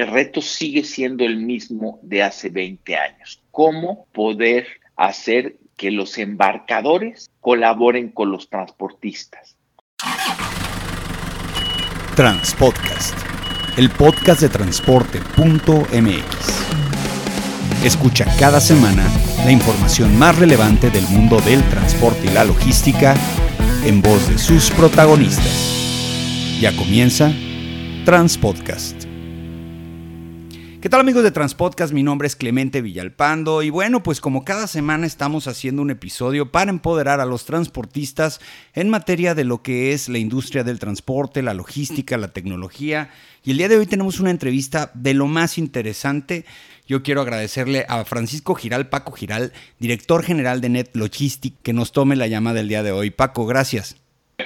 el reto sigue siendo el mismo de hace 20 años. ¿Cómo poder hacer que los embarcadores colaboren con los transportistas? Transpodcast, el podcast de transporte.mx. Escucha cada semana la información más relevante del mundo del transporte y la logística en voz de sus protagonistas. Ya comienza Transpodcast. ¿Qué tal amigos de Transpodcast? Mi nombre es Clemente Villalpando y bueno, pues como cada semana estamos haciendo un episodio para empoderar a los transportistas en materia de lo que es la industria del transporte, la logística, la tecnología. Y el día de hoy tenemos una entrevista de lo más interesante. Yo quiero agradecerle a Francisco Giral, Paco Giral, director general de Net Logistic, que nos tome la llamada del día de hoy. Paco, gracias.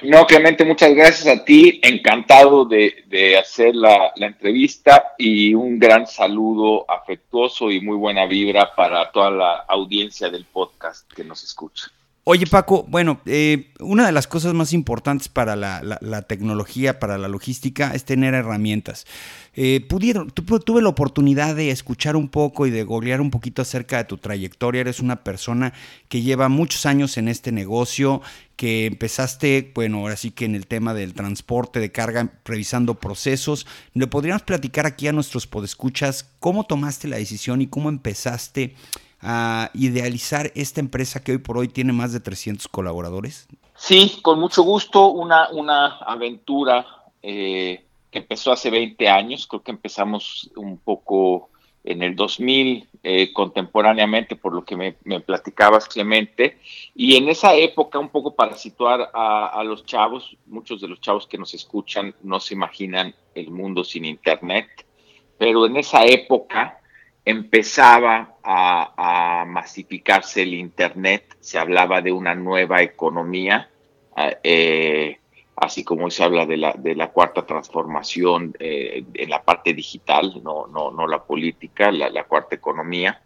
No, Clemente, muchas gracias a ti. Encantado de, hacer la, entrevista y un gran saludo afectuoso y muy buena vibra para toda la audiencia del podcast que nos escucha. Oye Paco, bueno, eh, una de las cosas más importantes para la, tecnología, para la logística, es tener herramientas. Eh, pudieron, tuve la oportunidad de escuchar un poco y de googlear un poquito acerca de tu trayectoria. Eres una persona que lleva muchos años en este negocio, que empezaste, bueno, ahora sí que en el tema del transporte de carga, revisando procesos. ¿Le podríamos platicar aquí a nuestros podescuchas cómo tomaste la decisión y cómo empezaste a idealizar esta empresa que hoy por hoy tiene más de 300 colaboradores? Sí, con mucho gusto, una, una aventura eh, que empezó hace 20 años, creo que empezamos un poco en el 2000 eh, contemporáneamente, por lo que me, platicabas, Clemente, y en esa época, un poco para situar a, los chavos, muchos de los chavos que nos escuchan no se imaginan el mundo sin Internet, pero en esa época empezaba a, masificarse el Internet, se hablaba de una nueva economía, eh, así como se habla de la, cuarta transformación eh, en la parte digital, no la política, la, cuarta economía.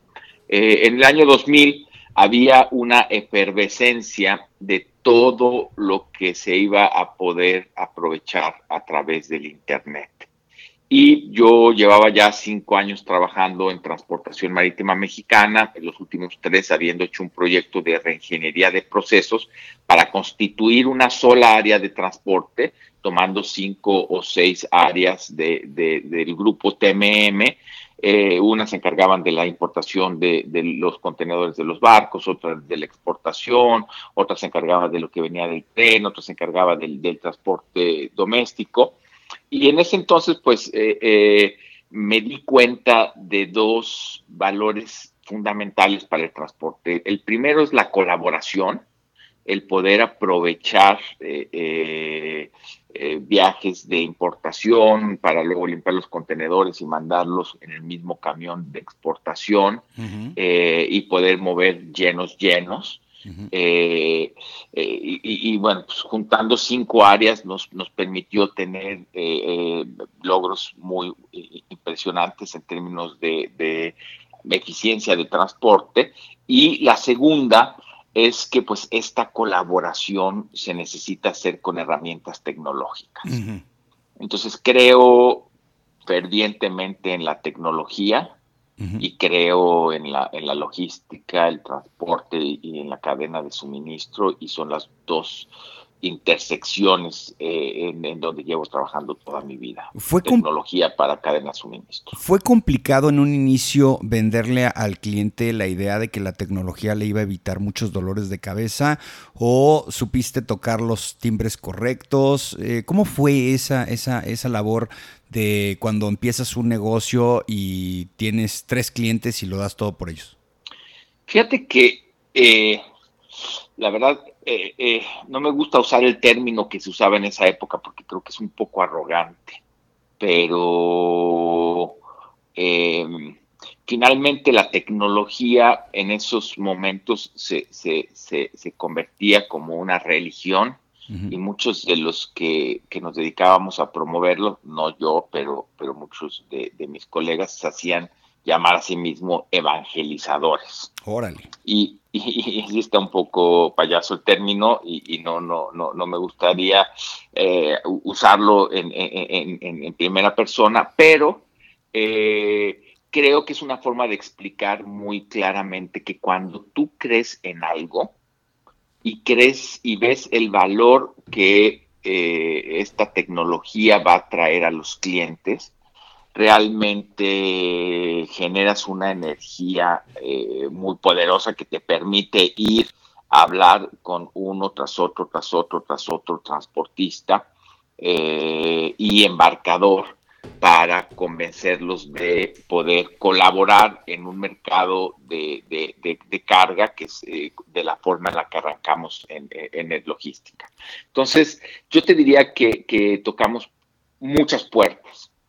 Eh, en el año 2000 había una efervescencia de todo lo que se iba a poder aprovechar a través del Internet y yo llevaba ya cinco años trabajando en transportación marítima mexicana, en los últimos tres habiendo hecho un proyecto de reingeniería de procesos para constituir una sola área de transporte, tomando cinco o seis áreas de, del grupo TMM. Eh, unas se encargaban de la importación de, los contenedores de los barcos, otras de la exportación, otras se encargaban de lo que venía del tren, otras se encargaban del transporte doméstico. Y en ese entonces, pues, eh, eh, me di cuenta de dos valores fundamentales para el transporte. El primero es la colaboración, el poder aprovechar eh, viajes de importación para luego limpiar los contenedores y mandarlos en el mismo camión de exportación y poder mover llenos, llenos. Eh, eh, y, bueno, pues juntando cinco áreas nos, nos permitió tener eh, logros muy impresionantes en términos de, eficiencia de transporte. Y la segunda es que pues esta colaboración se necesita hacer con herramientas tecnológicas. Entonces creo fervientemente en la tecnología, y creo en la, en la logística, el transporte y en la cadena de suministro y son las dos intersecciones eh, en, donde llevo trabajando toda mi vida. Fue Tecnología para cadena de suministro. ¿Fue complicado en un inicio venderle al cliente la idea de que la tecnología le iba a evitar muchos dolores de cabeza o supiste tocar los timbres correctos? Eh, ¿Cómo fue esa, esa, esa labor de cuando empiezas un negocio y tienes tres clientes y lo das todo por ellos? Fíjate que eh, la verdad eh, eh, no me gusta usar el término que se usaba en esa época porque creo que es un poco arrogante, pero finalmente la tecnología en esos momentos se, se, se convertía como una religión y muchos de los que, nos dedicábamos a promoverlo, no yo, pero, pero muchos de, mis colegas se hacían llamar a sí mismo evangelizadores. Órale. Y, y, está un poco payaso el término y, no, no, no, no me gustaría eh, usarlo en, en, en, primera persona, pero eh, creo que es una forma de explicar muy claramente que cuando tú crees en algo y crees y ves el valor que eh, esta tecnología va a traer a los clientes, realmente generas una energía eh, muy poderosa que te permite ir a hablar con uno tras otro, tras otro, tras otro transportista eh, y embarcador para convencerlos de poder colaborar en un mercado de, carga que es eh, de la forma en la que arrancamos en, en logística. Entonces, yo te diría que tocamos muchas puertas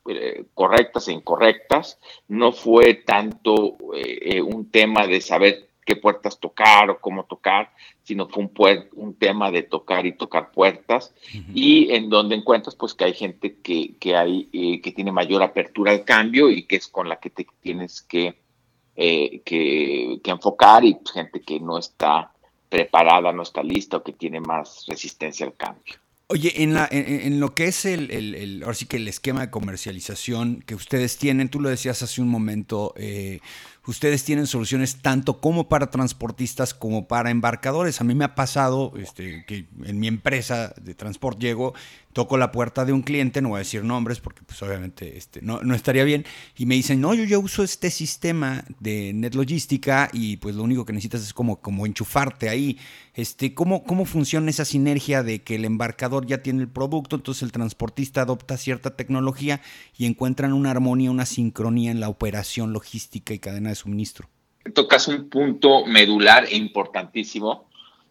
eh, correctas e incorrectas. No fue tanto eh, eh, un tema de saber qué puertas tocar o cómo tocar, sino fue un, un tema de tocar y tocar puertas y en donde encuentras pues que hay gente que, que hay, que tiene mayor apertura al cambio y que es con la que te tienes que, que, que, enfocar y pues, gente que no está preparada, no está lista o que tiene más resistencia al cambio. Oye, en, la, en, lo que es el, el, ahora sí que el esquema de comercialización que ustedes tienen, tú lo decías hace un momento, eh, ustedes tienen soluciones tanto como para transportistas como para embarcadores. A mí me ha pasado este, que en mi empresa de transporte llego, toco la puerta de un cliente, no voy a decir nombres porque pues obviamente este, no, no estaría bien, y me dicen, no, yo ya uso este sistema de NetLogística y pues lo único que necesitas es como, como enchufarte ahí. Este, ¿cómo, ¿Cómo funciona esa sinergia de que el embarcador ya tiene el producto, entonces el transportista adopta cierta tecnología y encuentran una armonía, una sincronía en la operación logística y cadena de suministro. Tocas un punto medular e importantísimo.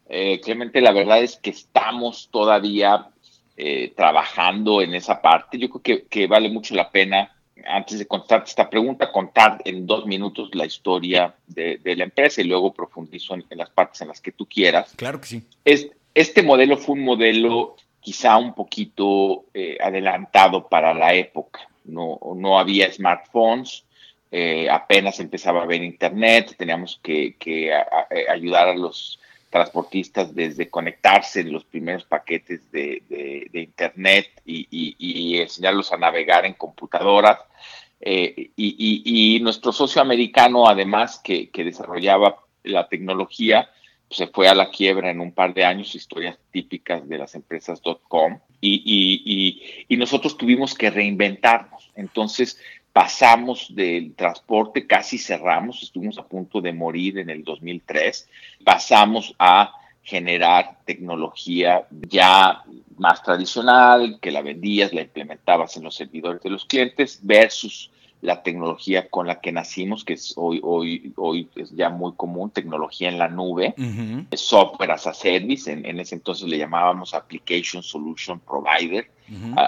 Eh, Clemente, la verdad es que estamos todavía eh, trabajando en esa parte. Yo creo que, vale mucho la pena, antes de contarte esta pregunta, contar en dos minutos la historia de, la empresa y luego profundizo en, las partes en las que tú quieras. Claro que sí. Es, este modelo fue un modelo quizá un poquito eh, adelantado para la época. No, no había smartphones, eh, apenas empezaba a ver internet, teníamos que, eh, ayudar a los transportistas desde conectarse en los primeros paquetes de, internet y, enseñarlos a navegar en computadoras. Eh, y, nuestro socio americano, además, que, desarrollaba la tecnología, pues, se fue a la quiebra en un par de años, historias típicas de las empresas .com, y, y nosotros tuvimos que reinventarnos. Entonces, pasamos del transporte, casi cerramos, estuvimos a punto de morir en el 2003, pasamos a generar tecnología ya más tradicional, que la vendías, la implementabas en los servidores de los clientes, versus la tecnología con la que nacimos, que es hoy, hoy, hoy es ya muy común, tecnología en la nube, software as a service, en, ese entonces le llamábamos Application Solution Provider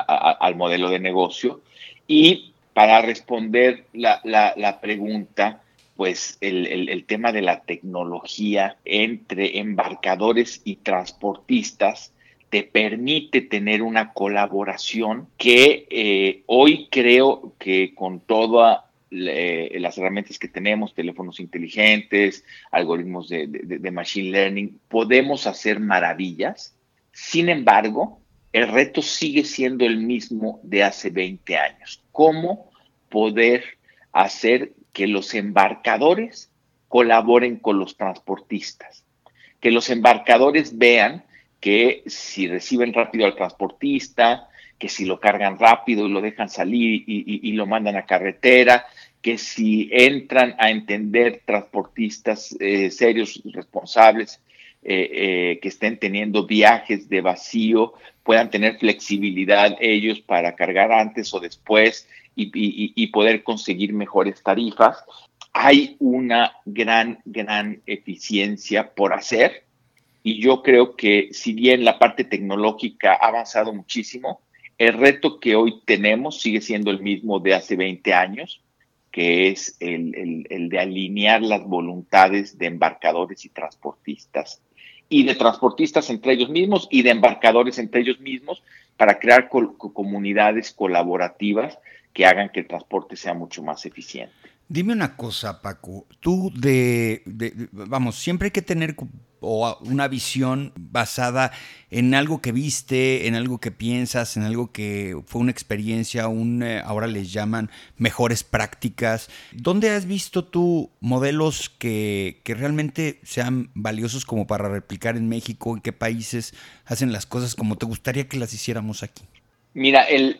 al modelo de negocio, y para responder la, pregunta, pues el, tema de la tecnología entre embarcadores y transportistas te permite tener una colaboración que eh, hoy creo que con todas las herramientas que tenemos, teléfonos inteligentes, algoritmos de, de machine learning, podemos hacer maravillas. Sin embargo, el reto sigue siendo el mismo de hace 20 años. ¿Cómo poder hacer que los embarcadores colaboren con los transportistas? Que los embarcadores vean que si reciben rápido al transportista, que si lo cargan rápido y lo dejan salir y, lo mandan a carretera, que si entran a entender transportistas eh, serios, responsables, eh, eh, que estén teniendo viajes de vacío, puedan tener flexibilidad ellos para cargar antes o después y, poder conseguir mejores tarifas. Hay una gran, gran eficiencia por hacer y yo creo que si bien la parte tecnológica ha avanzado muchísimo, el reto que hoy tenemos sigue siendo el mismo de hace 20 años, que es el, el de alinear las voluntades de embarcadores y transportistas y de transportistas entre ellos mismos y de embarcadores entre ellos mismos para crear comunidades colaborativas que hagan que el transporte sea mucho más eficiente. Dime una cosa, Paco. Tú de, vamos, siempre hay que tener o una visión basada en algo que viste, en algo que piensas, en algo que fue una experiencia, un, eh, ahora les llaman mejores prácticas. ¿Dónde has visto tú modelos que, que realmente sean valiosos como para replicar en México? ¿En qué países hacen las cosas como te gustaría que las hiciéramos aquí? Mira, el,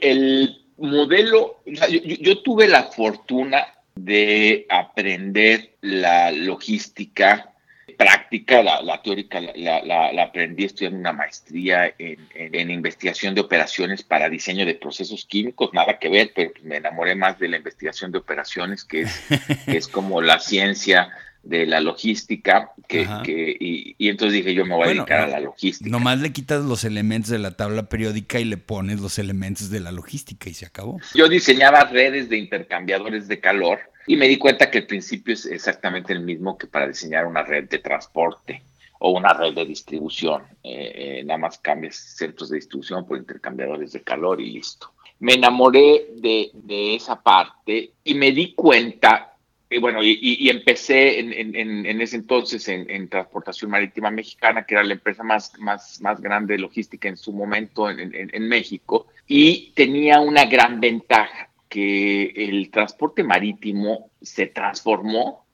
modelo, yo, tuve la fortuna de aprender la logística práctica, la, teórica la, aprendí estudiando una maestría en, investigación de operaciones para diseño de procesos químicos, nada que ver, pero me enamoré más de la investigación de operaciones, que es, que es como la ciencia de la logística, que, que y, entonces dije yo me voy a dedicar a la logística. Nomás le quitas los elementos de la tabla periódica y le pones los elementos de la logística y se acabó. Yo diseñaba redes de intercambiadores de calor y me di cuenta que el principio es exactamente el mismo que para diseñar una red de transporte o una red de distribución. Eh, eh, nada más cambias centros de distribución por intercambiadores de calor y listo. Me enamoré de, de esa parte y me di cuenta y bueno, y, empecé en, ese entonces en, Transportación Marítima Mexicana, que era la empresa más, más, más grande de logística en su momento en, México, y tenía una gran ventaja, que el transporte marítimo se transformó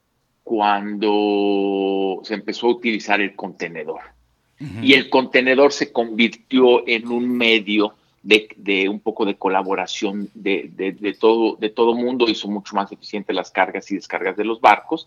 cuando se empezó a utilizar el contenedor. Y el contenedor se convirtió en un medio de, un poco de colaboración de, de, todo de todo mundo, hizo mucho más eficiente las cargas y descargas de los barcos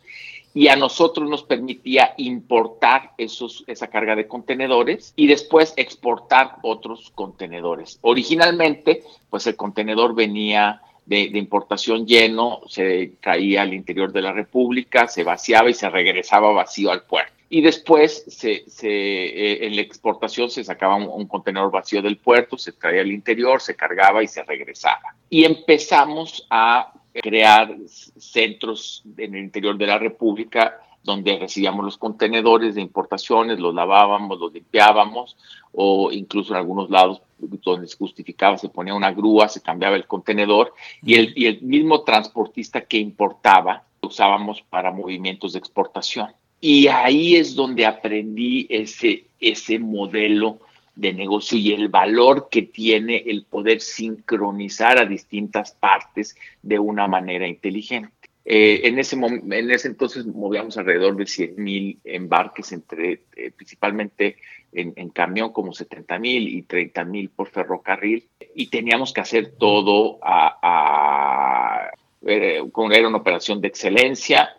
y a nosotros nos permitía importar esos, esa carga de contenedores y después exportar otros contenedores. Originalmente, pues el contenedor venía de, importación lleno, se traía al interior de la República, se vaciaba y se regresaba vacío al puerto y después eh, en la exportación se sacaba un, contenedor vacío del puerto, se traía al interior, se cargaba y se regresaba. Y empezamos a crear centros en el interior de la República donde recibíamos los contenedores de importaciones, los lavábamos, los limpiábamos, o incluso en algunos lados donde se justificaba, se ponía una grúa, se cambiaba el contenedor, y el, y el mismo transportista que importaba lo usábamos para movimientos de exportación. Y ahí es donde aprendí ese, ese modelo de negocio y el valor que tiene el poder sincronizar a distintas partes de una manera inteligente. Eh, en, ese en ese entonces movíamos alrededor de 100 mil embarques, entre, eh, principalmente en, camión como 70 mil y 30 mil por ferrocarril, y teníamos que hacer todo a, a, eh, era una operación de excelencia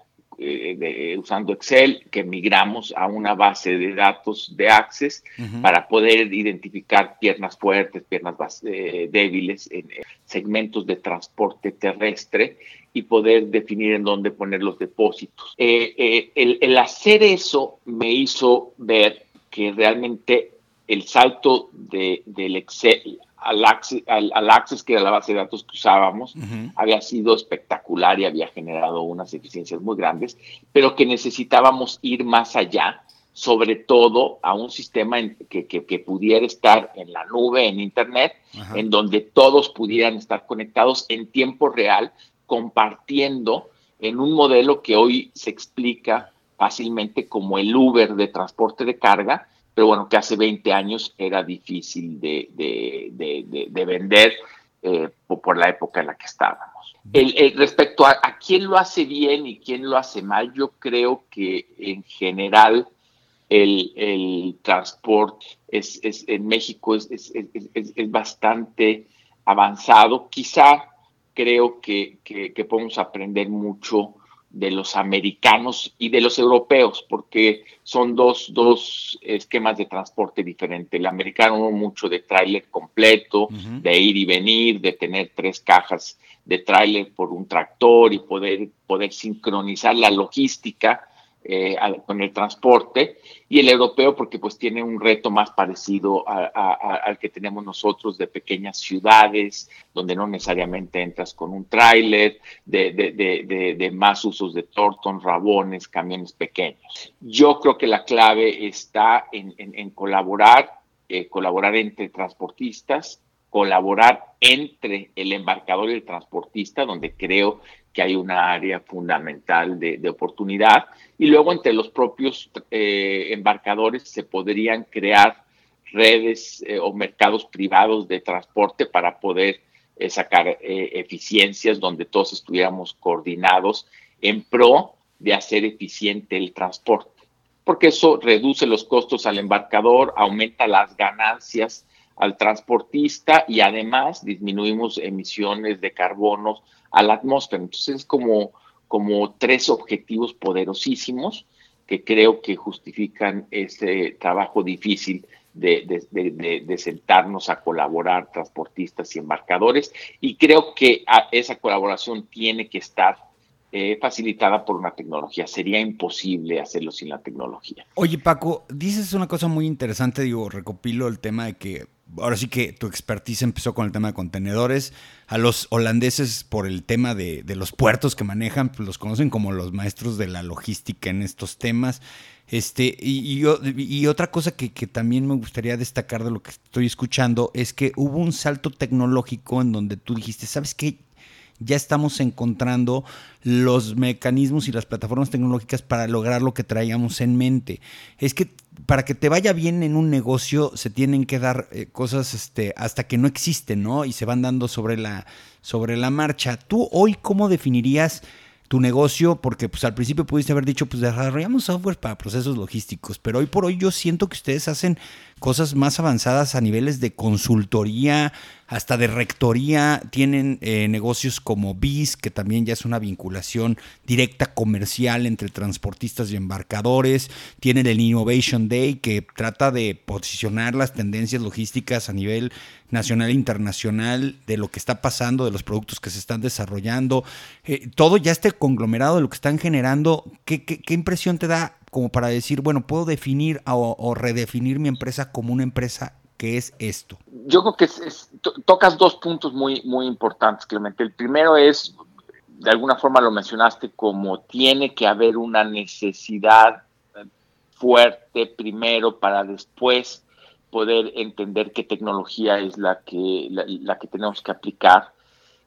eh, usando Excel, que migramos a una base de datos de Access para poder identificar piernas fuertes, piernas eh, débiles en segmentos de transporte terrestre y poder definir en dónde poner los depósitos. Eh, el, hacer eso me hizo ver que realmente el salto de, del Excel al Access, al, Access, que era la base de datos que usábamos, había sido espectacular y había generado unas eficiencias muy grandes, pero que necesitábamos ir más allá, sobre todo a un sistema que, que, pudiera estar en la nube, en Internet, en donde todos pudieran estar conectados en tiempo real, compartiendo en un modelo que hoy se explica fácilmente como el Uber de transporte de carga, pero bueno, que hace 20 años era difícil de, vender eh, por, la época en la que estábamos. El, respecto a, quién lo hace bien y quién lo hace mal, yo creo que en general el, transporte es, en México es, es, bastante avanzado. Quizá creo que, que podemos aprender mucho de los americanos y de los europeos, porque son dos, dos esquemas de transporte diferentes. El americano mucho de tráiler completo, de ir y venir, de tener tres cajas de tráiler por un tractor y poder, poder sincronizar la logística eh, con el transporte y el europeo porque pues tiene un reto más parecido al que tenemos nosotros de pequeñas ciudades donde no necesariamente entras con un tráiler, de, más usos de tortón, rabones, camiones pequeños. Yo creo que la clave está en, colaborar, eh, colaborar entre transportistas, colaborar entre el embarcador y el transportista, donde creo que hay una área fundamental de, oportunidad. Y luego entre los propios eh, embarcadores se podrían crear redes eh, o mercados privados de transporte para poder eh, sacar eficiencias donde todos estuviéramos coordinados en pro de hacer eficiente el transporte, porque eso reduce los costos al embarcador, aumenta las ganancias al transportista y además disminuimos emisiones de carbono a la atmósfera. Entonces es como, como tres objetivos poderosísimos que creo que justifican ese trabajo difícil de, de, sentarnos a colaborar transportistas y embarcadores y creo que esa colaboración tiene que estar eh, facilitada por una tecnología. Sería imposible hacerlo sin la tecnología. Oye, Paco, dices una cosa muy interesante, digo, recopilo el tema de que ahora sí que tu expertise empezó con el tema de contenedores. A los holandeses, por el tema de, los puertos que manejan, pues los conocen como los maestros de la logística en estos temas. Este, y, y, otra cosa que, que, también me gustaría destacar de lo que estoy escuchando es que hubo un salto tecnológico en donde tú dijiste, ¿sabes qué? Ya estamos encontrando los mecanismos y las plataformas tecnológicas para lograr lo que traíamos en mente. Es que para que te vaya bien en un negocio se tienen que dar eh, cosas este, hasta que no existen, ¿no? Y se van dando sobre la, sobre la marcha. ¿Tú hoy cómo definirías tu negocio? Porque pues al principio pudiste haber dicho, pues desarrollamos software para procesos logísticos, pero hoy por hoy yo siento que ustedes hacen cosas más avanzadas a niveles de consultoría, hasta de rectoría, tienen eh, negocios como BIS, que también ya es una vinculación directa comercial entre transportistas y embarcadores, tienen el Innovation Day, que trata de posicionar las tendencias logísticas a nivel nacional e internacional de lo que está pasando, de los productos que se están desarrollando, eh, todo ya este conglomerado de lo que están generando, ¿qué, qué impresión te da como para decir, bueno, puedo definir o, redefinir mi empresa como una empresa que es esto? Yo creo que tocas dos puntos muy, muy importantes, Clemente. El primero es, de alguna forma lo mencionaste, como tiene que haber una necesidad fuerte primero para después poder entender qué tecnología es la que, la que tenemos que aplicar.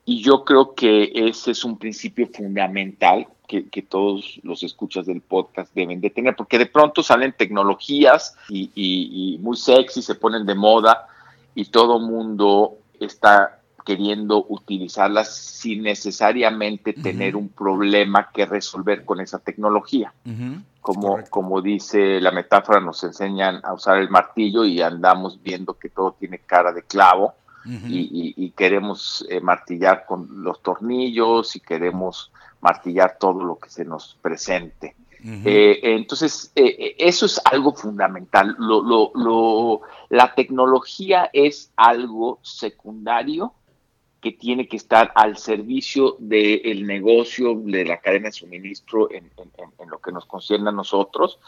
Y yo creo que ese es un principio fundamental que, todos los escuchas del podcast deben de tener, porque de pronto salen tecnologías y, muy sexy, se ponen de moda y todo mundo está queriendo utilizarlas sin necesariamente tener un problema que resolver con esa tecnología. como, como dice la metáfora, nos enseñan a usar el martillo y andamos viendo que todo tiene cara de clavo y, queremos eh, martillar con los tornillos y queremos martillar todo lo que se nos presente. Eh, entonces, eh, eso es algo fundamental. la tecnología es algo secundario que tiene que estar al servicio del negocio, de la cadena de suministro en, en, lo que nos concierne a nosotros.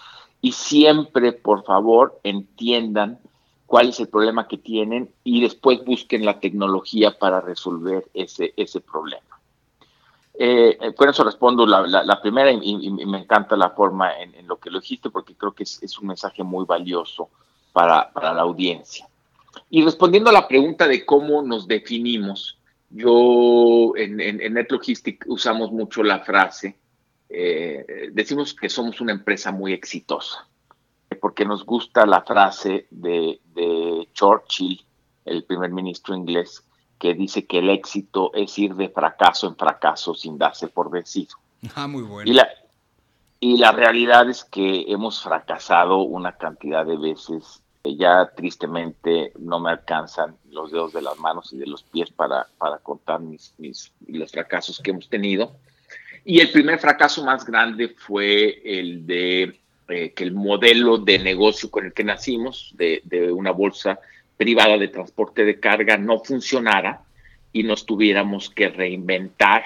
Y siempre, por favor, entiendan cuál es el problema que tienen y después busquen la tecnología para resolver ese, ese problema. Eh, eh eso respondo la, primera y, me encanta la forma en, lo que lo dijiste porque creo que es, un mensaje muy valioso para, la audiencia. Y respondiendo a la pregunta de cómo nos definimos, yo en, en, NetLogistic usamos mucho la frase, eh, decimos que somos una empresa muy exitosa porque nos gusta la frase de, Churchill, el primer ministro inglés, que dice que el éxito es ir de fracaso en fracaso sin darse por vencido. Ah, muy bueno. Y la, y la realidad es que hemos fracasado una cantidad de veces. Ya tristemente no me alcanzan los dedos de las manos y de los pies para, para contar mis, mis, los fracasos que hemos tenido. Y el primer fracaso más grande fue el de eh, que el modelo de negocio con el que nacimos, de, una bolsa privada de transporte de carga, no funcionara y nos tuviéramos que reinventar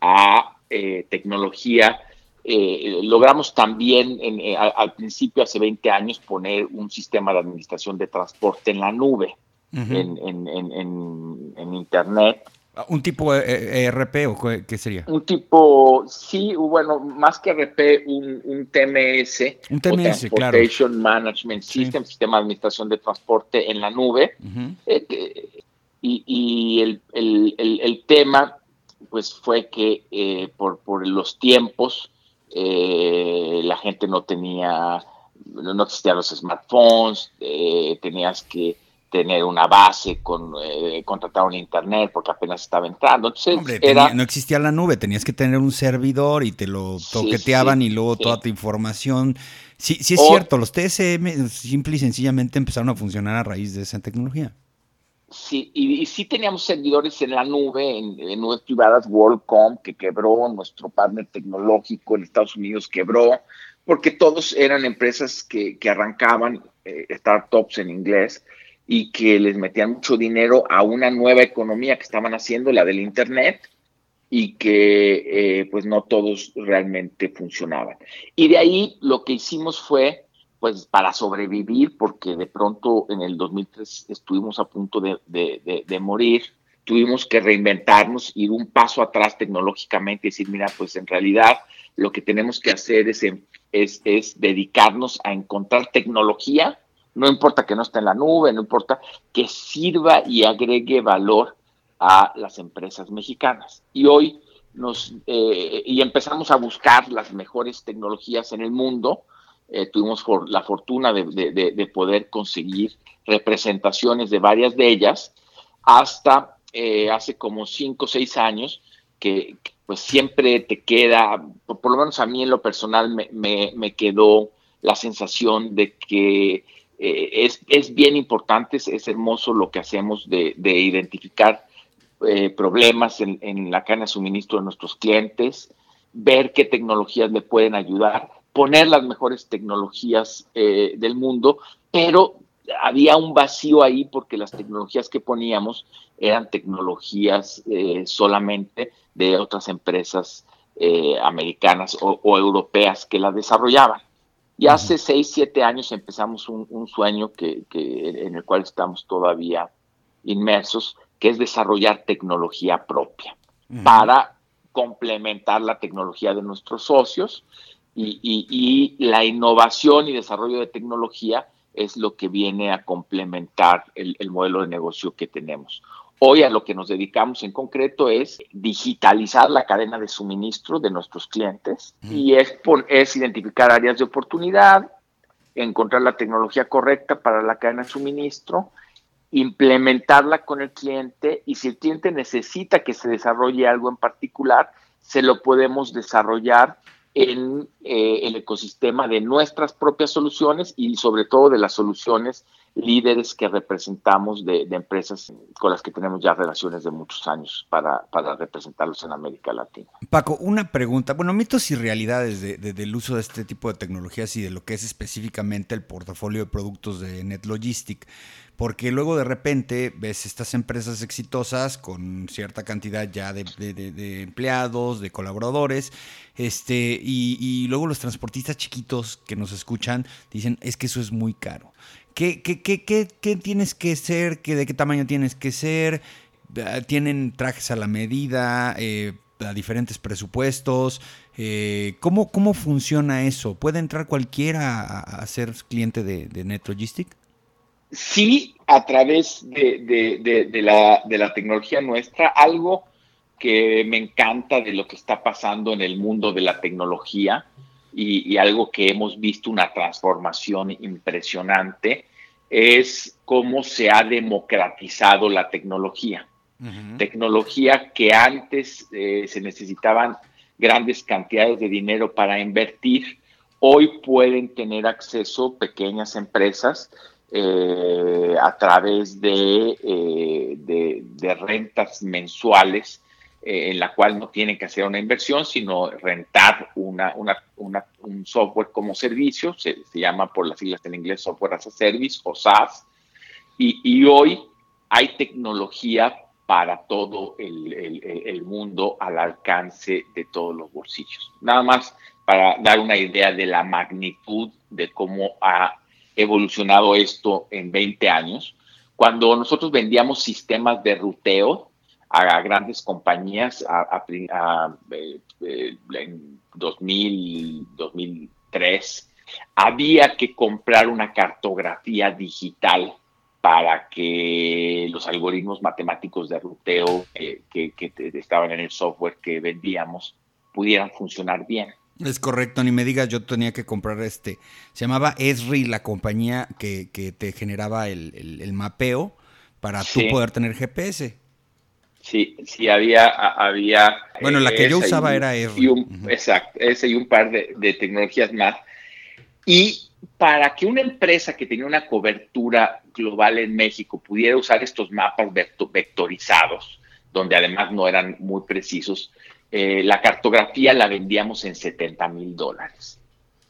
a eh, tecnología. Eh, logramos también al principio, hace 20 años, poner un sistema de administración de transporte en la nube, en, en Internet, ¿Un tipo ERP e o qué sería? Un tipo, sí, bueno, más que ERP, un, un TMS. Un TMS, Transportation Management System, sistema de administración de transporte en la nube. Eh, y, el, tema pues fue que eh, por, por los tiempos eh, la gente no tenía, no existían los smartphones, eh, tenías que tener una base, con contratar un internet porque apenas estaba entrando. Entonces, no existía la nube, tenías que tener un servidor y te lo toqueteaban y luego toda tu información. Sí, sí es cierto, los TSM simple y sencillamente empezaron a funcionar a raíz de esa tecnología. Sí, y, sí teníamos servidores en la nube, en, nubes privadas, WorldCom, que quebró, nuestro partner tecnológico en Estados Unidos quebró, porque todos eran empresas que, arrancaban, eh, startups en inglés, y que les metían mucho dinero a una nueva economía que estaban haciendo, la del Internet, y que eh, pues no todos realmente funcionaban. Y de ahí lo que hicimos fue pues para sobrevivir, porque de pronto en el 2003 estuvimos a punto de, morir, tuvimos que reinventarnos, ir un paso atrás tecnológicamente y decir, mira, pues en realidad lo que tenemos que hacer es, es, es dedicarnos a encontrar tecnología, no importa que no esté en la nube, no importa, que sirva y agregue valor a las empresas mexicanas. Y hoy nos, eh, y empezamos a buscar las mejores tecnologías en el mundo, eh, tuvimos la fortuna de, poder conseguir representaciones de varias de ellas, hasta eh, hace como cinco o seis años, que, pues siempre te queda, por, lo menos a mí en lo personal me, quedó la sensación de que eh, es, bien importante, es, hermoso lo que hacemos de, identificar problemas en, en la cadena de suministro de nuestros clientes, ver qué tecnologías le pueden ayudar poner las mejores tecnologías eh, del mundo, pero había un vacío ahí porque las tecnologías que poníamos eran tecnologías eh, solamente de otras empresas eh, americanas o, europeas que las desarrollaban. Y hace seis, siete años empezamos un, sueño que, en el cual estamos todavía inmersos, que es desarrollar tecnología propia para complementar la tecnología de nuestros socios. Y, la innovación y desarrollo de tecnología es lo que viene a complementar el, modelo de negocio que tenemos. Hoy a lo que nos dedicamos en concreto es digitalizar la cadena de suministro de nuestros clientes y es, es identificar áreas de oportunidad, encontrar la tecnología correcta para la cadena de suministro, implementarla con el cliente y si el cliente necesita que se desarrolle algo en particular, se lo podemos desarrollar en eh, el ecosistema de nuestras propias soluciones y sobre todo de las soluciones líderes que representamos de, empresas con las que tenemos ya relaciones de muchos años para, para, representarlos en América Latina. Paco, una pregunta. Bueno, mitos y realidades de, del uso de este tipo de tecnologías y de lo que es específicamente el portafolio de productos de NetLogistic porque luego de repente ves estas empresas exitosas con cierta cantidad ya de, empleados, de colaboradores, este, y, luego los transportistas chiquitos que nos escuchan dicen, es que eso es muy caro. ¿Qué, qué, qué, qué tienes que ser? ¿Qué, ¿De qué tamaño tienes que ser? Ah, ¿Tienen trajes a la medida? Eh, a diferentes presupuestos. Eh, ¿cómo, ¿Cómo funciona eso? ¿Puede entrar cualquiera a, ser cliente de, de NetLogistic? sí a través de, la, tecnología nuestra, algo que me encanta de lo que está pasando en el mundo de la tecnología y, algo que hemos visto una transformación impresionante es cómo se ha democratizado la tecnología. Tecnología que antes eh, se necesitaban grandes cantidades de dinero para invertir, hoy pueden tener acceso pequeñas empresas eh, a través de, eh, de, rentas mensuales eh, en la cual no tienen que hacer una inversión, sino rentar un software como servicio, se, llama por las siglas en inglés Software as a Service o SaaS, y, hoy hay tecnología para todo el, el, mundo al alcance de todos los bolsillos. Nada más para dar una idea de la magnitud de cómo ha evolucionado esto en 20 años. Cuando nosotros vendíamos sistemas de ruteo a, grandes compañías a, eh, eh, en 2000, 2003, había que comprar una cartografía digital para que los algoritmos matemáticos de ruteo que, estaban en el software que vendíamos pudieran funcionar bien. Es correcto, ni me digas, yo tenía que comprar este. Se llamaba Esri, la compañía que, te generaba el, mapeo para tú poder tener GPS. Sí, sí, había. había bueno, la que yo usaba era Esri. Exacto, ese y un par de, de tecnologías más. Y para que una empresa que tenía una cobertura global en México pudiera usar estos mapas vectorizados, donde además no eran muy precisos, eh, la cartografía la vendíamos en 70 mil dólares.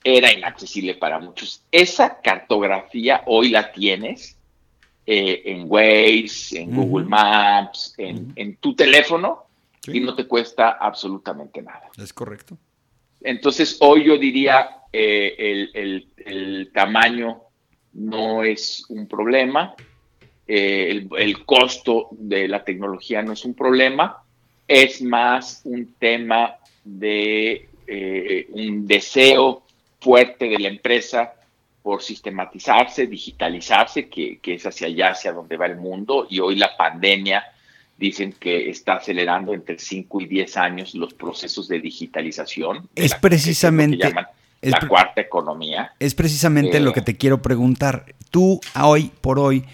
Era inaccesible para muchos. Esa cartografía hoy la tienes eh, en Waze, en Google Maps, en, tu teléfono y no te cuesta absolutamente nada. Es correcto. Entonces, hoy yo diría eh, el, tamaño no es un problema, el, el, costo de la tecnología no es un problema, es más un tema de eh, un deseo fuerte de la empresa por sistematizarse, digitalizarse, que, es hacia allá, hacia donde va el mundo, y hoy la pandemia dicen que está acelerando entre 5 y 10 años los procesos de digitalización. es precisamente... la cuarta economía. Es precisamente lo que te quiero preguntar. Tú, hoy por hoy,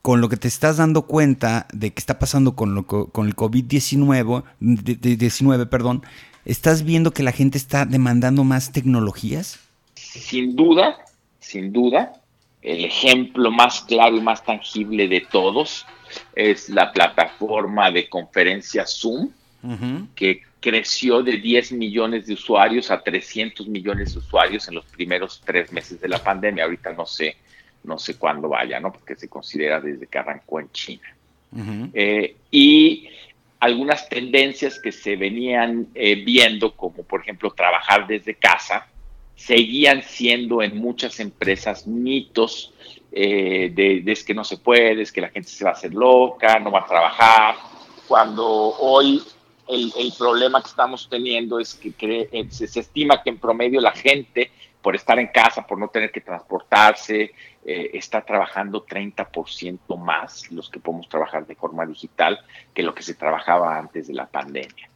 con lo que te estás dando cuenta de que está pasando con, lo, con el COVID-19, 19, perdón, ¿estás viendo que la gente está demandando más tecnologías? Sin duda, sin duda. El ejemplo más claro y más tangible de todos es la plataforma de conferencia Zoom, que creció de 10 millones de usuarios a 300 millones de usuarios en los primeros tres meses de la pandemia. Ahorita no sé no sé cuándo vaya, ¿no? Porque se considera desde que arrancó en China. Eh, y algunas tendencias que se venían eh, viendo, como por ejemplo trabajar desde casa, seguían siendo en muchas empresas mitos eh, de, es que no se puede, es que la gente se va a hacer loca, no va a trabajar, cuando hoy el, problema que estamos teniendo es que se estima que en promedio la gente por estar en casa, por no tener que transportarse, eh, está trabajando 30% más los que podemos trabajar de forma digital que lo que se trabajaba antes de la pandemia.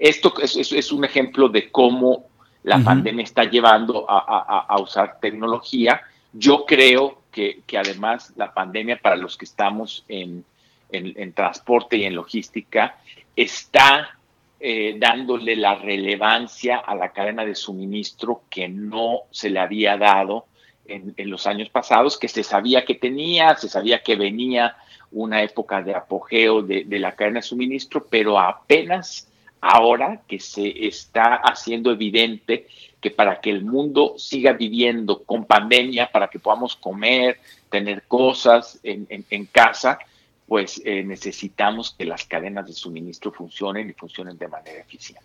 Esto es, un ejemplo de cómo la pandemia está llevando a, usar tecnología. Yo creo que, además la pandemia para los que estamos en, en transporte y en logística está eh, dándole la relevancia a la cadena de suministro que no se le había dado en, los años pasados, que se sabía que tenía, se sabía que venía una época de apogeo de, la cadena de suministro, pero apenas ahora que se está haciendo evidente que para que el mundo siga viviendo con pandemia, para que podamos comer, tener cosas en, en casa, pues eh, necesitamos que las cadenas de suministro funcionen y funcionen de manera eficiente.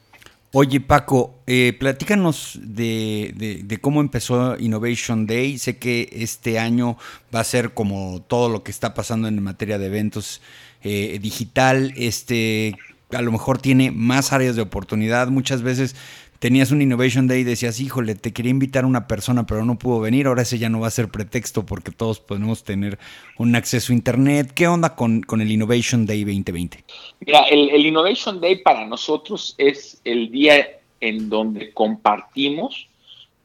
Oye Paco, eh, platícanos de, cómo empezó Innovation Day. Sé que este año va a ser como todo lo que está pasando en materia de eventos eh, digital. Este, a lo mejor tiene más áreas de oportunidad. Muchas veces tenías un Innovation Day y decías, híjole, te quería invitar a una persona, pero no pudo venir, ahora ese ya no va a ser pretexto porque todos podemos tener un acceso a Internet. ¿Qué onda con, con el Innovation Day 2020? Mira, el, Innovation Day para nosotros es el día en donde compartimos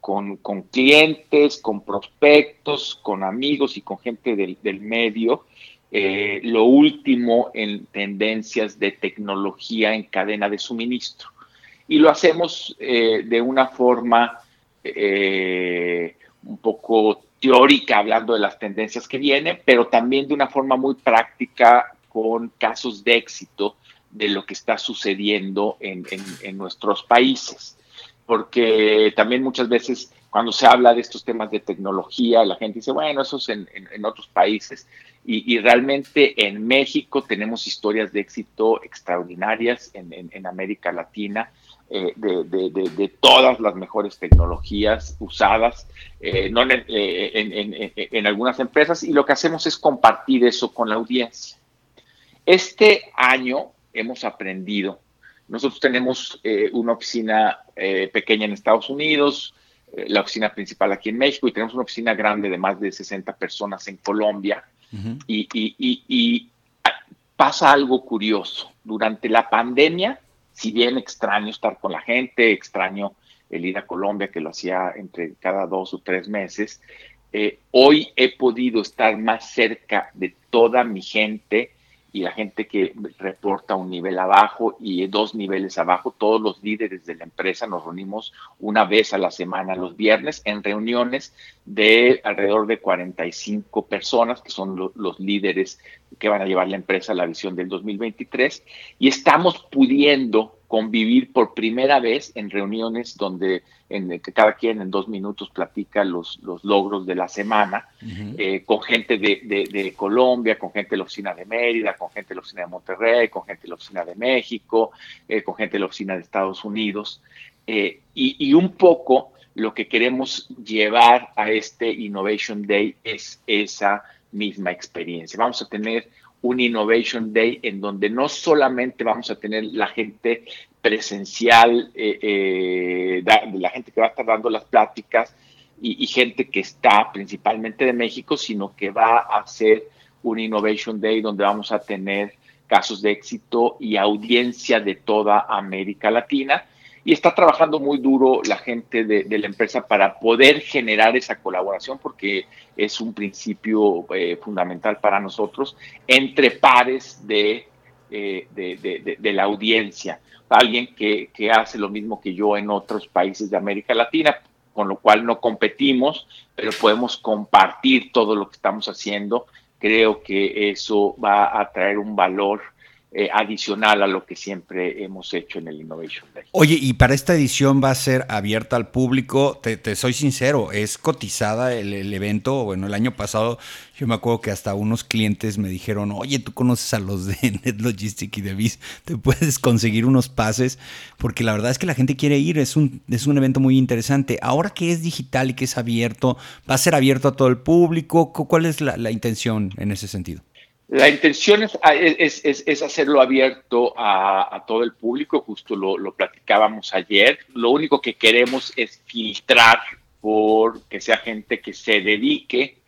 con, clientes, con prospectos, con amigos y con gente del, medio, eh, lo último en tendencias de tecnología en cadena de suministro y lo hacemos eh, de una forma eh, un poco teórica, hablando de las tendencias que vienen, pero también de una forma muy práctica con casos de éxito de lo que está sucediendo en, nuestros países. Porque también muchas veces cuando se habla de estos temas de tecnología, la gente dice, bueno, eso es en, otros países. Y, realmente en México tenemos historias de éxito extraordinarias en América Latina eh, de, todas las mejores tecnologías usadas eh, eh, en, algunas empresas y lo que hacemos es compartir eso con la audiencia. Este año hemos aprendido, nosotros tenemos una oficina pequeña en Estados Unidos, la oficina principal aquí en México y tenemos una oficina grande de más de 60 personas en Colombia. y, pasa algo curioso. Durante la pandemia, si bien extraño estar con la gente, extraño el ir a Colombia, que lo hacía entre cada dos o tres meses, eh, hoy he podido estar más cerca de toda mi gente y la gente que reporta un nivel abajo y dos niveles abajo, todos los líderes de la empresa nos reunimos una vez a la semana los viernes en reuniones de alrededor de 45 personas que son los líderes que van a llevar la empresa a la visión del 2023 y estamos pudiendo convivir por primera vez en reuniones donde en que cada quien en dos minutos platica los, los logros de la semana, eh, con gente de, Colombia, con gente de la oficina de Mérida, con gente de la oficina de Monterrey, con gente de la oficina de México, eh, con gente de la oficina de Estados Unidos. Eh, y, y, un poco lo que queremos llevar a este Innovation Day es esa misma experiencia. Vamos a tener un Innovation Day en donde no solamente vamos a tener la gente presencial, eh, eh, la gente que va a estar dando las pláticas y, gente que está principalmente de México, sino que va a ser un Innovation Day donde vamos a tener casos de éxito y audiencia de toda América Latina y está trabajando muy duro la gente de, la empresa para poder generar esa colaboración porque es un principio eh, fundamental para nosotros entre pares de, eh, de, la audiencia. Alguien que, que hace lo mismo que yo en otros países de América Latina, con lo cual no competimos, pero podemos compartir todo lo que estamos haciendo. Creo que eso va a traer un valor eh, adicional a lo que siempre hemos hecho en el Innovation Day. Oye, y para esta edición va a ser abierta al público, te, soy sincero, es cotizada el, evento, bueno, el año pasado yo me acuerdo que hasta unos clientes me dijeron, oye, tú conoces a los de Net Logistic y de Biz, te puedes conseguir unos pases, porque la verdad es que la gente quiere ir, es un, es un evento muy interesante. Ahora que es digital y que es abierto, ¿va a ser abierto a todo el público? ¿Cuál es la intención en ese sentido? La intención es, es, hacerlo abierto a, todo el público, justo lo, platicábamos ayer. Lo único que queremos es filtrar por que sea gente que se dedique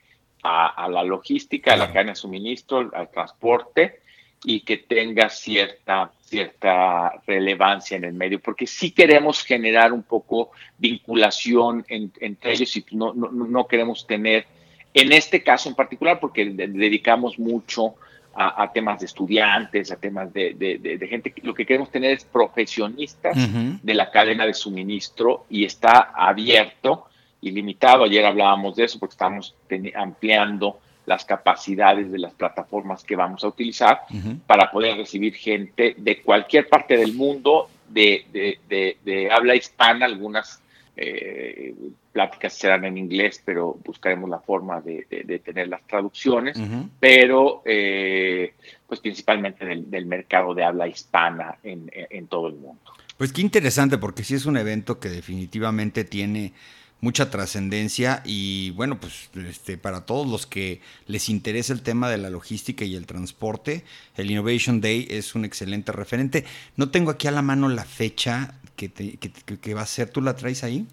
a, la logística, a la cadena de suministro, al transporte y que tenga cierta, cierta relevancia en el medio, porque sí queremos generar un poco vinculación entre ellos y no, no, no queremos tener en este caso en particular, porque dedicamos mucho a, temas de estudiantes, a temas de, gente, lo que queremos tener es profesionistas de la cadena de suministro y está abierto y limitado. Ayer hablábamos de eso porque estamos ampliando las capacidades de las plataformas que vamos a utilizar para poder recibir gente de cualquier parte del mundo, de, habla hispana, algunas eh, pláticas serán en inglés, pero buscaremos la forma de, tener las traducciones, pero eh, pues principalmente del, mercado de habla hispana en, todo el mundo. Pues qué interesante, porque sí es un evento que definitivamente tiene mucha trascendencia y bueno, pues este, para todos los que les interesa el tema de la logística y el transporte, el Innovation Day es un excelente referente. No tengo aquí a la mano la fecha que, que va a ser, ¿tú la traes ahí?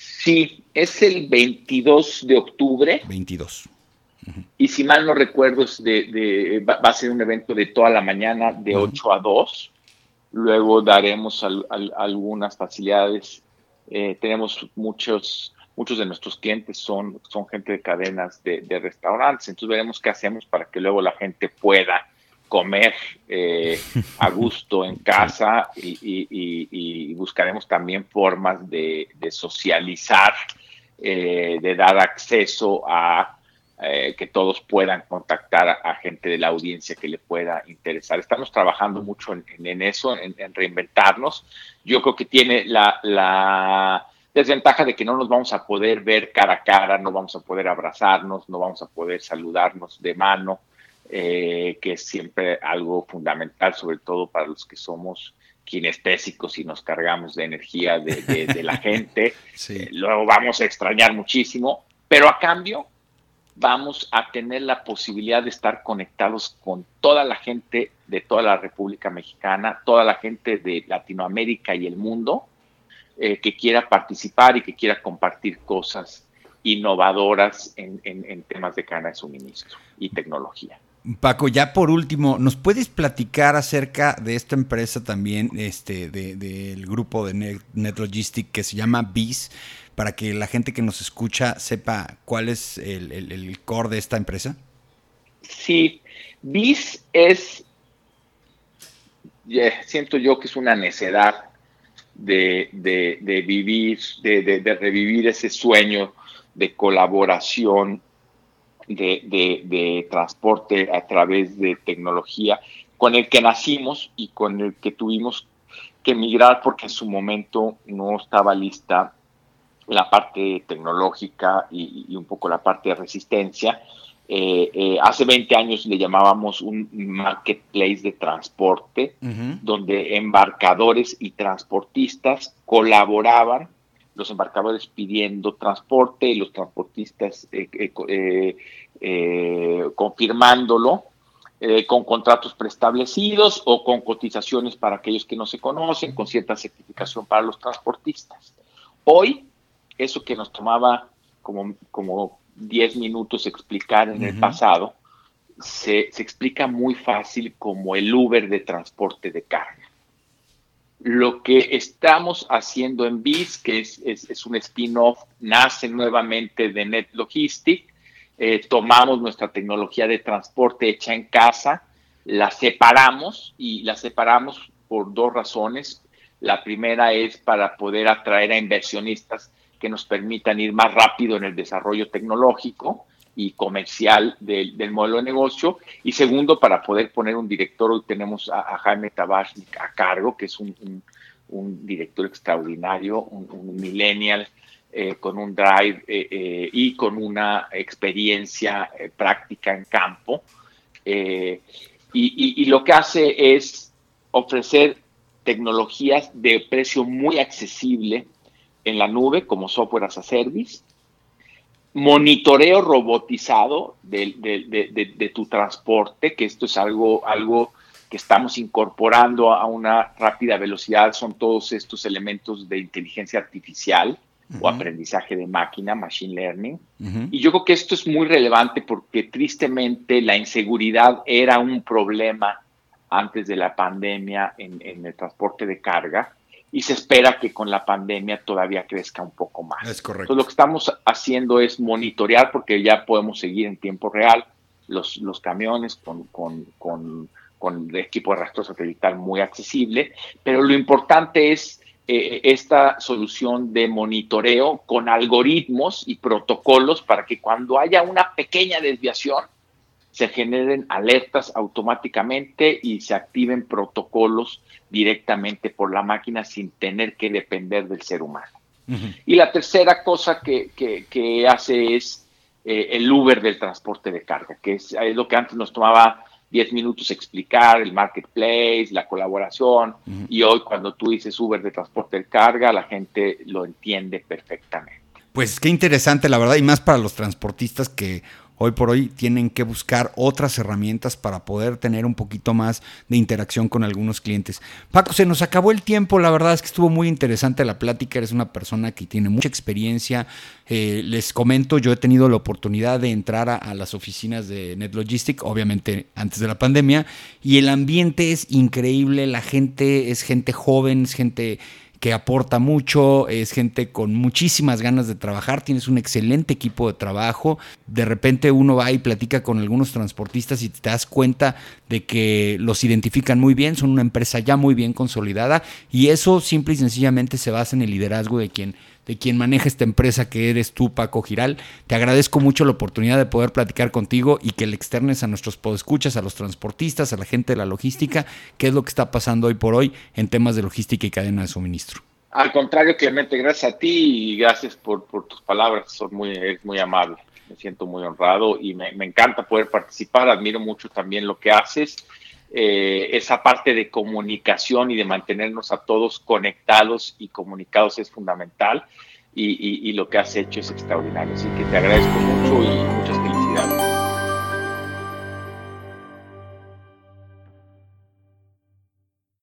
Sí, es el 22 de octubre. 22. Y si mal no recuerdo, de, va, a ser un evento de toda la mañana, de 8 a 2. Luego daremos algunas facilidades. Eh, tenemos muchos, muchos de nuestros clientes son, son gente de cadenas de, de restaurantes. Entonces veremos qué hacemos para que luego la gente pueda comer eh, a gusto en casa y, buscaremos también formas de, socializar, eh, de dar acceso a eh, que todos puedan contactar a, gente de la audiencia que le pueda interesar. Estamos trabajando mucho en, eso, en, reinventarnos. Yo creo que tiene la, la desventaja de que no nos vamos a poder ver cara a cara, no vamos a poder abrazarnos, no vamos a poder saludarnos de mano. Eh, que es siempre algo fundamental, sobre todo para los que somos kinestésicos y nos cargamos de energía de, la gente. Eh, luego vamos a extrañar muchísimo, pero a cambio vamos a tener la posibilidad de estar conectados con toda la gente de toda la República Mexicana, toda la gente de Latinoamérica y el mundo eh, que quiera participar y que quiera compartir cosas innovadoras en, temas de cadena de suministro y tecnología. Paco, ya por último, ¿nos puedes platicar acerca de esta empresa también, este, del grupo de Net, NetLogistic que se llama BIS, para que la gente que nos escucha sepa cuál es el, core de esta empresa? Sí, BIS es, siento yo que es una necedad de, vivir, de, revivir ese sueño de colaboración de, transporte a través de tecnología con el que nacimos y con el que tuvimos que migrar porque en su momento no estaba lista la parte tecnológica y, un poco la parte de resistencia. Eh, eh, hace 20 años le llamábamos un marketplace de transporte, donde embarcadores y transportistas colaboraban los embarcadores pidiendo transporte y los transportistas eh, eh, eh, confirmándolo con contratos preestablecidos o con cotizaciones para aquellos que no se conocen, con cierta certificación para los transportistas. Hoy, eso que nos tomaba como, como 10 minutos explicar en el pasado, se, se explica muy fácil como el Uber de transporte de carga lo que estamos haciendo en BIS, que es, un spin-off, nace nuevamente de Net Eh, tomamos nuestra tecnología de transporte hecha en casa, la separamos y la separamos por dos razones. La primera es para poder atraer a inversionistas que nos permitan ir más rápido en el desarrollo tecnológico y comercial del, modelo de negocio. Y segundo, para poder poner un director, hoy tenemos a, Jaime Tabachnik a cargo, que es un, director extraordinario, un, millennial eh, con un drive eh, eh, y con una experiencia práctica en campo. Y, lo que hace es ofrecer tecnologías de precio muy accesible en la nube como software as a service monitoreo robotizado de, tu transporte, que esto es algo, algo que estamos incorporando a una rápida velocidad, son todos estos elementos de inteligencia artificial o aprendizaje de máquina, machine learning. Y yo creo que esto es muy relevante porque tristemente la inseguridad era un problema antes de la pandemia en el transporte de carga y se espera que con la pandemia todavía crezca un poco más. Es correcto. Entonces, lo que estamos haciendo es monitorear porque ya podemos seguir en tiempo real los, los camiones con, con, con, con el equipo de rastro satelital muy accesible, pero lo importante es eh, esta solución de monitoreo con algoritmos y protocolos para que cuando haya una pequeña desviación, se generen alertas automáticamente y se activen protocolos directamente por la máquina sin tener que depender del ser humano. Y la tercera cosa que, hace es eh, el Uber del transporte de carga, que es, lo que antes nos tomaba 10 minutos explicar, el marketplace, la colaboración, y hoy cuando tú dices Uber de transporte de carga, la gente lo entiende perfectamente. Pues qué interesante, la verdad, y más para los transportistas que hoy por hoy tienen que buscar otras herramientas para poder tener un poquito más de interacción con algunos clientes. Paco, se nos acabó el tiempo, la verdad es que estuvo muy interesante la plática, eres una persona que tiene mucha experiencia. Eh, les comento, yo he tenido la oportunidad de entrar a, las oficinas de NetLogistic, obviamente antes de la pandemia, y el ambiente es increíble, la gente es gente joven, es gente que aporta mucho, es gente con muchísimas ganas de trabajar, tienes un excelente equipo de trabajo, de repente uno va y platica con algunos transportistas y te das cuenta de que los identifican muy bien, son una empresa ya muy bien consolidada y eso simple y sencillamente se basa en el liderazgo de quien de quien maneja esta empresa que eres tú, Paco Giral. Te agradezco mucho la oportunidad de poder platicar contigo y que le externes a nuestros podescuchas, a los transportistas, a la gente de la logística, qué es lo que está pasando hoy por hoy en temas de logística y cadena de suministro. Al contrario, Clemente, gracias a ti y gracias por, tus palabras, son muy, muy amable. Me siento muy honrado y me encanta poder participar, admiro mucho también lo que haces eh, esa parte de comunicación y de mantenernos a todos conectados y comunicados es fundamental y, y, lo que has hecho es extraordinario. Así que te agradezco mucho y